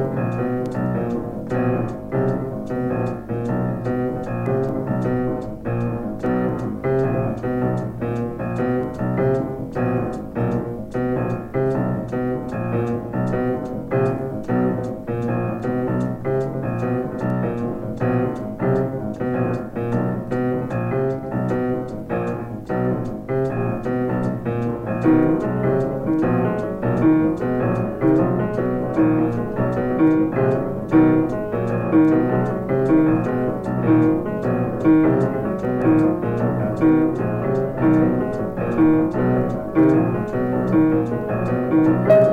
Música Thank you.